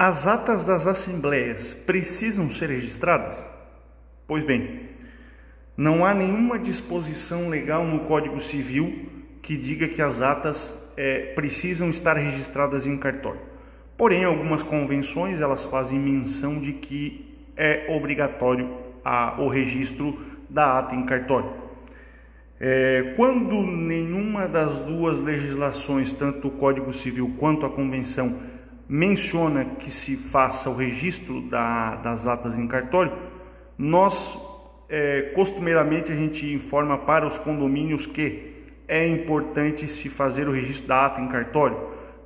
As atas das assembleias precisam ser registradas? Pois bem, não há nenhuma disposição legal no Código Civil que diga que as atas é, precisam estar registradas em cartório. Porém, algumas convenções elas fazem menção de que é obrigatório a, o registro da ata em cartório. É, quando nenhuma das duas legislações, tanto o Código Civil quanto a Convenção, menciona que se faça o registro da, das atas em cartório, nós é, costumeiramente a gente informa para os condomínios que é importante se fazer o registro da ata em cartório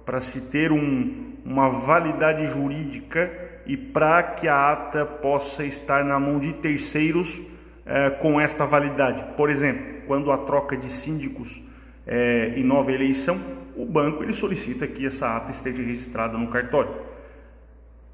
para se ter um, uma validade jurídica e para que a ata possa estar na mão de terceiros é, com esta validade. Por exemplo, quando a troca de síndicos é, em nova eleição, o banco ele solicita que essa ata esteja registrada no cartório.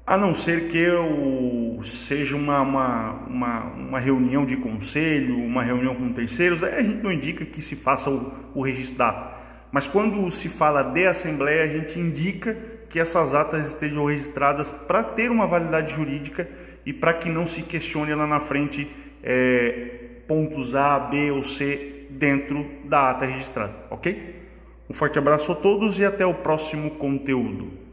A não ser que o, seja uma, uma, uma, uma, reunião de conselho, uma reunião com terceiros, a gente não indica que se faça o, o registro da ata. Mas quando se fala de assembleia, a gente indica que essas atas estejam registradas para ter uma validade jurídica e para que não se questione lá na frente é, pontos A, B ou C dentro da ata registrada, ok? Um forte abraço a todos e até o próximo conteúdo.